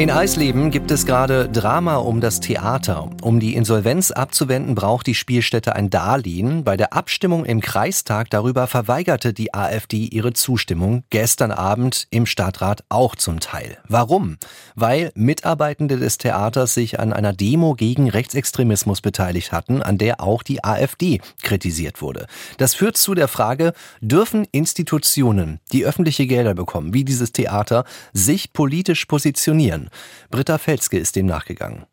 In Eisleben gibt es gerade Drama um das Theater. Um die Insolvenz abzuwenden, braucht die Spielstätte ein Darlehen. Bei der Abstimmung im Kreistag darüber verweigerte die AfD ihre Zustimmung. Gestern Abend im Stadtrat auch zum Teil. Warum? Weil Mitarbeitende des Theaters sich an einer Demo gegen Rechtsextremismus beteiligt hatten, an der auch die AfD kritisiert wurde. Das führt zu der Frage, dürfen Institutionen, die öffentliche Gelder bekommen, wie dieses Theater, sich politisch positionieren? Britta Felske ist dem nachgegangen.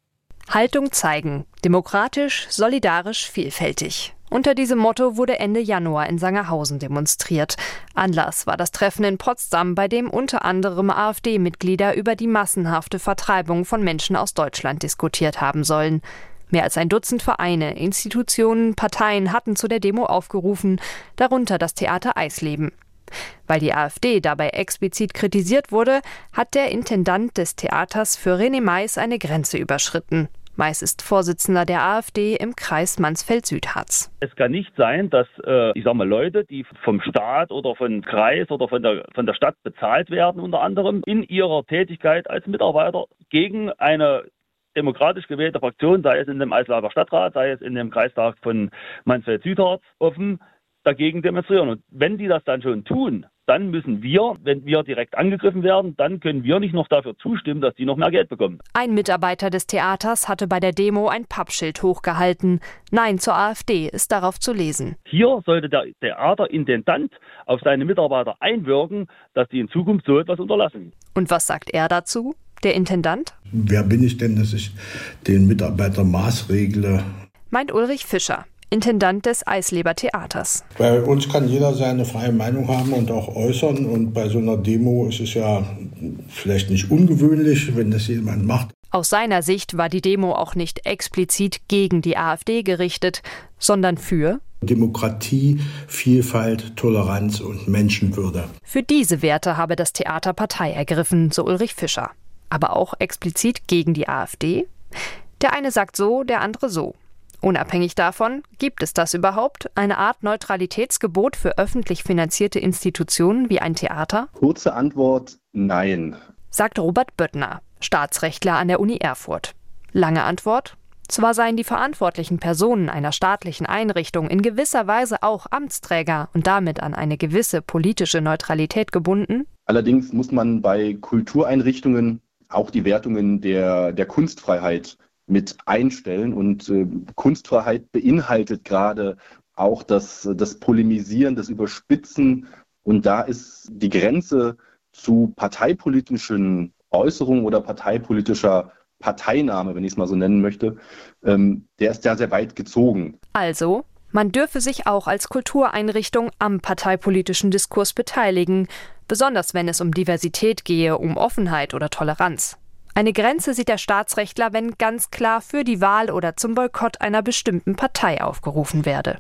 Haltung zeigen. Demokratisch, solidarisch, vielfältig. Unter diesem Motto wurde Ende Januar in Sangerhausen demonstriert. Anlass war das Treffen in Potsdam, bei dem unter anderem AfD-Mitglieder über die massenhafte Vertreibung von Menschen aus Deutschland diskutiert haben sollen. Mehr als ein Dutzend Vereine, Institutionen, Parteien hatten zu der Demo aufgerufen, darunter das Theater Eisleben. Weil die AfD dabei explizit kritisiert wurde, hat der Intendant des Theaters für René Mais eine Grenze überschritten. Mais ist Vorsitzender der AfD im Kreis Mansfeld-Südharz. Es kann nicht sein, dass äh, ich sag mal Leute, die vom Staat oder vom Kreis oder von der von der Stadt bezahlt werden, unter anderem in ihrer Tätigkeit als Mitarbeiter gegen eine demokratisch gewählte Fraktion, sei es in dem Eislaber Stadtrat, sei es in dem Kreistag von Mansfeld-Südharz, offen dagegen demonstrieren. Und wenn die das dann schon tun, dann müssen wir, wenn wir direkt angegriffen werden, dann können wir nicht noch dafür zustimmen, dass die noch mehr Geld bekommen. Ein Mitarbeiter des Theaters hatte bei der Demo ein Pappschild hochgehalten. Nein zur AfD ist darauf zu lesen. Hier sollte der Theaterintendant auf seine Mitarbeiter einwirken, dass die in Zukunft so etwas unterlassen. Und was sagt er dazu? Der Intendant? Wer bin ich denn, dass ich den Mitarbeiter maßregle? Meint Ulrich Fischer. Intendant des Eisleber Theaters. Bei uns kann jeder seine freie Meinung haben und auch äußern. Und bei so einer Demo ist es ja vielleicht nicht ungewöhnlich, wenn das jemand macht. Aus seiner Sicht war die Demo auch nicht explizit gegen die AfD gerichtet, sondern für Demokratie, Vielfalt, Toleranz und Menschenwürde. Für diese Werte habe das Theater Partei ergriffen, so Ulrich Fischer. Aber auch explizit gegen die AfD? Der eine sagt so, der andere so. Unabhängig davon, gibt es das überhaupt, eine Art Neutralitätsgebot für öffentlich finanzierte Institutionen wie ein Theater? Kurze Antwort Nein, sagt Robert Böttner, Staatsrechtler an der Uni Erfurt. Lange Antwort zwar seien die verantwortlichen Personen einer staatlichen Einrichtung in gewisser Weise auch Amtsträger und damit an eine gewisse politische Neutralität gebunden. Allerdings muss man bei Kultureinrichtungen auch die Wertungen der, der Kunstfreiheit mit einstellen. Und äh, Kunstfreiheit beinhaltet gerade auch das, das Polemisieren, das Überspitzen. Und da ist die Grenze zu parteipolitischen Äußerungen oder parteipolitischer Parteinahme, wenn ich es mal so nennen möchte, ähm, der ist ja sehr weit gezogen. Also, man dürfe sich auch als Kultureinrichtung am parteipolitischen Diskurs beteiligen, besonders wenn es um Diversität gehe, um Offenheit oder Toleranz. Eine Grenze sieht der Staatsrechtler, wenn ganz klar für die Wahl oder zum Boykott einer bestimmten Partei aufgerufen werde.